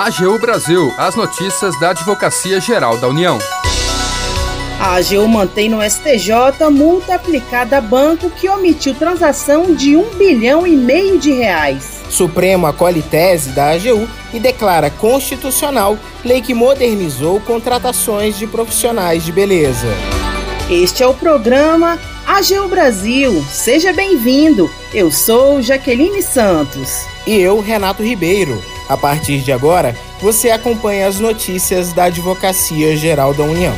AGU Brasil, as notícias da Advocacia Geral da União. A AGU mantém no STJ multa aplicada a banco que omitiu transação de um bilhão e meio de reais. Supremo acolhe tese da AGU e declara constitucional lei que modernizou contratações de profissionais de beleza. Este é o programa AGU Brasil. Seja bem-vindo. Eu sou Jaqueline Santos. E eu, Renato Ribeiro. A partir de agora, você acompanha as notícias da Advocacia Geral da União.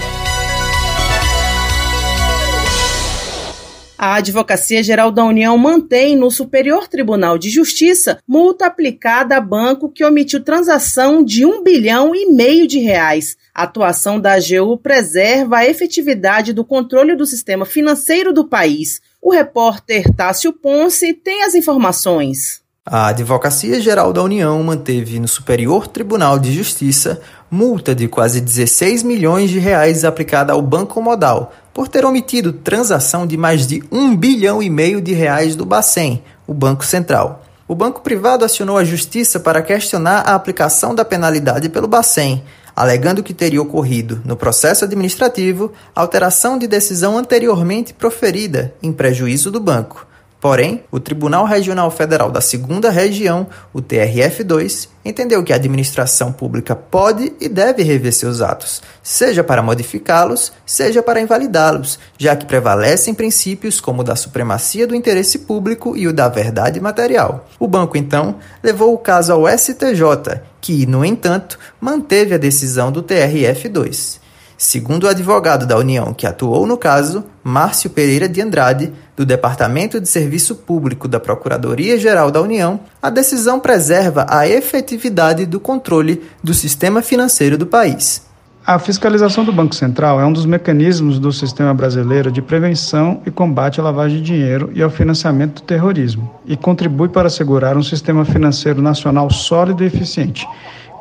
A Advocacia Geral da União mantém no Superior Tribunal de Justiça multa aplicada a banco que omitiu transação de um bilhão e meio de reais. A atuação da AGU preserva a efetividade do controle do sistema financeiro do país. O repórter Tássio Ponce tem as informações. A Advocacia Geral da União manteve no Superior Tribunal de Justiça multa de quase 16 milhões de reais aplicada ao Banco Modal por ter omitido transação de mais de um bilhão e meio de reais do Bacen, o Banco Central. O banco privado acionou a justiça para questionar a aplicação da penalidade pelo Bacen, alegando que teria ocorrido, no processo administrativo, alteração de decisão anteriormente proferida em prejuízo do banco. Porém, o Tribunal Regional Federal da Segunda Região, o TRF2, entendeu que a administração pública pode e deve rever seus atos, seja para modificá-los, seja para invalidá-los, já que prevalecem princípios como o da supremacia do interesse público e o da verdade material. O banco, então, levou o caso ao STJ, que, no entanto, manteve a decisão do TRF2. Segundo o advogado da União que atuou no caso, Márcio Pereira de Andrade, do Departamento de Serviço Público da Procuradoria-Geral da União, a decisão preserva a efetividade do controle do sistema financeiro do país. A fiscalização do Banco Central é um dos mecanismos do sistema brasileiro de prevenção e combate à lavagem de dinheiro e ao financiamento do terrorismo, e contribui para assegurar um sistema financeiro nacional sólido e eficiente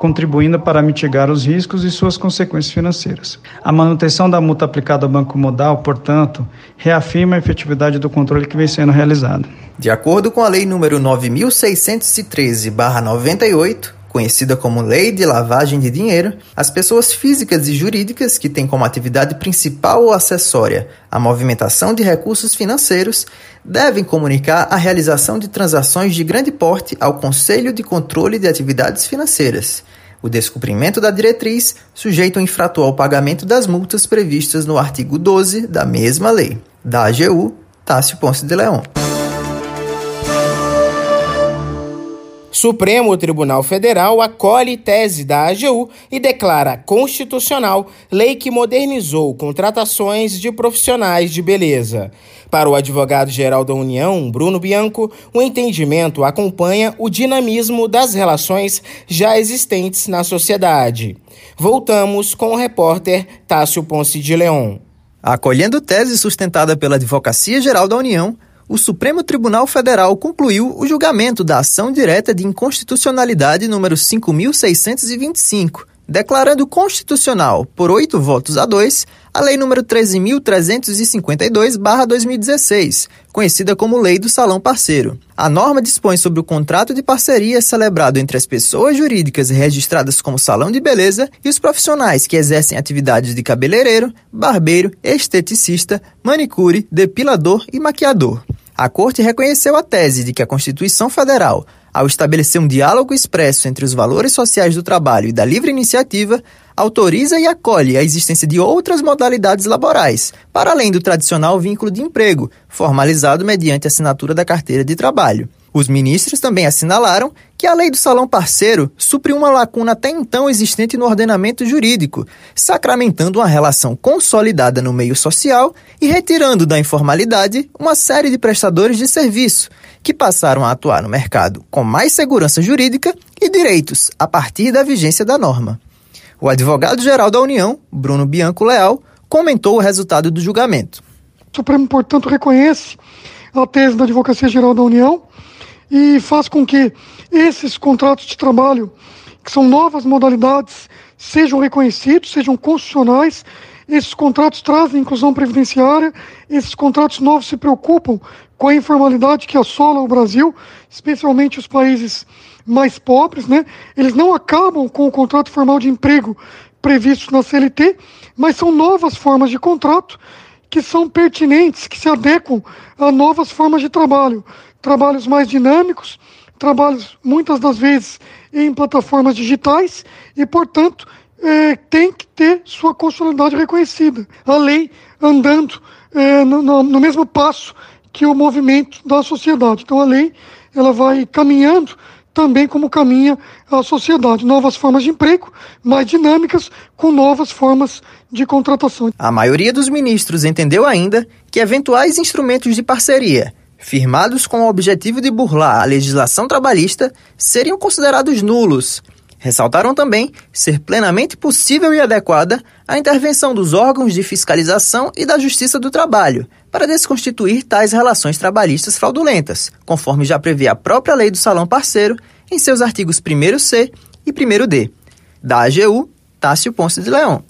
contribuindo para mitigar os riscos e suas consequências financeiras. A manutenção da multa aplicada ao Banco Modal, portanto, reafirma a efetividade do controle que vem sendo realizado. De acordo com a Lei nº 9613/98, conhecida como Lei de Lavagem de Dinheiro, as pessoas físicas e jurídicas que têm como atividade principal ou acessória a movimentação de recursos financeiros devem comunicar a realização de transações de grande porte ao Conselho de Controle de Atividades Financeiras. O descumprimento da diretriz sujeita o infrator ao pagamento das multas previstas no artigo 12 da mesma lei. Da AGU, Tássio Ponce de Leão. Supremo Tribunal Federal acolhe tese da AGU e declara constitucional lei que modernizou contratações de profissionais de beleza. Para o advogado-geral da União, Bruno Bianco, o entendimento acompanha o dinamismo das relações já existentes na sociedade. Voltamos com o repórter Tássio Ponce de Leon. Acolhendo tese sustentada pela Advocacia Geral da União, o Supremo Tribunal Federal concluiu o julgamento da ação direta de inconstitucionalidade número 5625, declarando constitucional, por oito votos a dois, a Lei nº 13.352-2016, conhecida como Lei do Salão Parceiro. A norma dispõe sobre o contrato de parceria celebrado entre as pessoas jurídicas registradas como salão de beleza e os profissionais que exercem atividades de cabeleireiro, barbeiro, esteticista, manicure, depilador e maquiador. A Corte reconheceu a tese de que a Constituição Federal, ao estabelecer um diálogo expresso entre os valores sociais do trabalho e da livre iniciativa, autoriza e acolhe a existência de outras modalidades laborais, para além do tradicional vínculo de emprego, formalizado mediante assinatura da carteira de trabalho. Os ministros também assinalaram que a lei do salão parceiro supre uma lacuna até então existente no ordenamento jurídico, sacramentando uma relação consolidada no meio social e retirando da informalidade uma série de prestadores de serviço que passaram a atuar no mercado com mais segurança jurídica e direitos a partir da vigência da norma. O advogado-geral da União, Bruno Bianco Leal, comentou o resultado do julgamento. O Supremo, portanto, reconhece a tese da Advocacia Geral da União e faz com que esses contratos de trabalho, que são novas modalidades, sejam reconhecidos, sejam constitucionais. Esses contratos trazem inclusão previdenciária, esses contratos novos se preocupam com a informalidade que assola o Brasil, especialmente os países mais pobres, né? Eles não acabam com o contrato formal de emprego previsto na CLT, mas são novas formas de contrato que são pertinentes, que se adequam a novas formas de trabalho, trabalhos mais dinâmicos, trabalhos muitas das vezes em plataformas digitais e, portanto, é, tem que ter sua constitucionalidade reconhecida. A lei andando é, no, no, mesmo passo que o movimento da sociedade. Então, a lei ela vai caminhando também como caminha a sociedade. Novas formas de emprego, mais dinâmicas, com novas formas de contratação. A maioria dos ministros entendeu ainda que eventuais instrumentos de parceria, firmados com o objetivo de burlar a legislação trabalhista, seriam considerados nulos. Ressaltaram também ser plenamente possível e adequada a intervenção dos órgãos de fiscalização e da Justiça do Trabalho para desconstituir tais relações trabalhistas fraudulentas, conforme já prevê a própria lei do Salão Parceiro em seus artigos 1C e 1D. Da AGU, Tássio Ponce de Leão.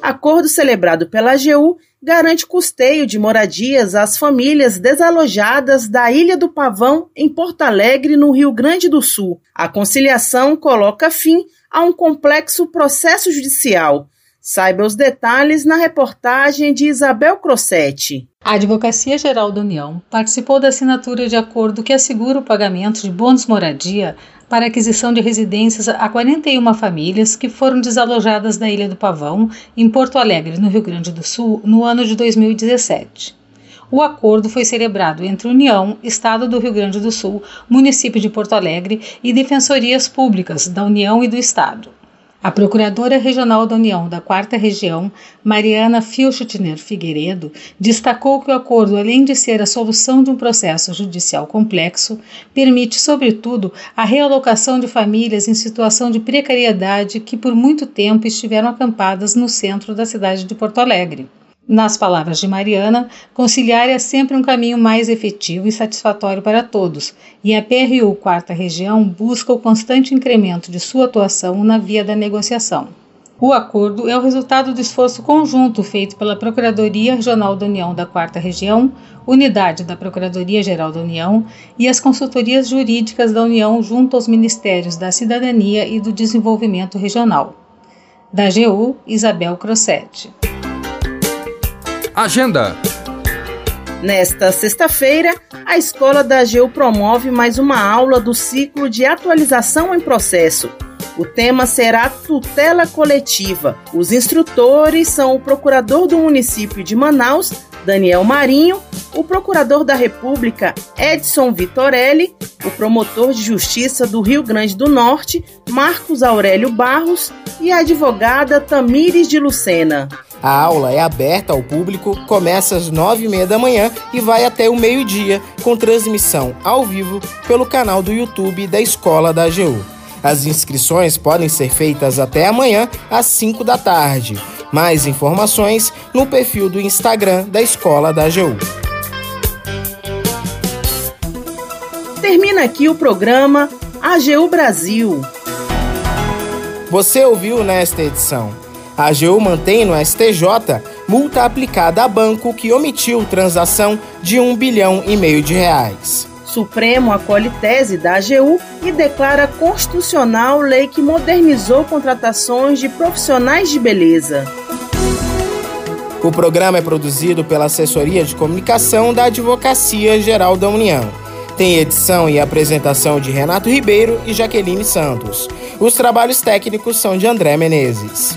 Acordo celebrado pela AGU garante custeio de moradias às famílias desalojadas da Ilha do Pavão, em Porto Alegre, no Rio Grande do Sul. A conciliação coloca fim a um complexo processo judicial. Saiba os detalhes na reportagem de Isabel Crossetti. A Advocacia Geral da União participou da assinatura de acordo que assegura o pagamento de bônus moradia para aquisição de residências a 41 famílias que foram desalojadas da Ilha do Pavão, em Porto Alegre, no Rio Grande do Sul, no ano de 2017. O acordo foi celebrado entre União, Estado do Rio Grande do Sul, município de Porto Alegre e defensorias públicas da União e do Estado. A Procuradora Regional da União da Quarta Região, Mariana Filchutner Figueiredo, destacou que o acordo, além de ser a solução de um processo judicial complexo, permite, sobretudo, a realocação de famílias em situação de precariedade que por muito tempo estiveram acampadas no centro da cidade de Porto Alegre. Nas palavras de Mariana, conciliar é sempre um caminho mais efetivo e satisfatório para todos, e a PRU Quarta Região busca o constante incremento de sua atuação na via da negociação. O acordo é o resultado do esforço conjunto feito pela Procuradoria Regional da União da Quarta Região, unidade da Procuradoria-Geral da União e as consultorias jurídicas da União junto aos Ministérios da Cidadania e do Desenvolvimento Regional. Da AGU, Isabel Crossetti. Agenda. Nesta sexta-feira, a Escola da AGU promove mais uma aula do ciclo de atualização em processo. O tema será tutela coletiva. Os instrutores são o procurador do município de Manaus, Daniel Marinho, o procurador da República, Edson Vitorelli, o promotor de justiça do Rio Grande do Norte, Marcos Aurélio Barros, e a advogada Tamires de Lucena. A aula é aberta ao público, começa às nove e meia da manhã e vai até o meio-dia, com transmissão ao vivo pelo canal do YouTube da Escola da AGU. As inscrições podem ser feitas até amanhã às 5 da tarde. Mais informações no perfil do Instagram da Escola da AGU. Termina aqui o programa AGU Brasil. Você ouviu nesta edição a AGU mantém no STJ multa aplicada a banco que omitiu transação de um bilhão e meio de reais. Supremo acolhe tese da AGU e declara constitucional lei que modernizou contratações de profissionais de beleza. O programa é produzido pela Assessoria de Comunicação da Advocacia Geral da União. Tem edição e apresentação de Renato Ribeiro e Jaqueline Santos. Os trabalhos técnicos são de André Menezes.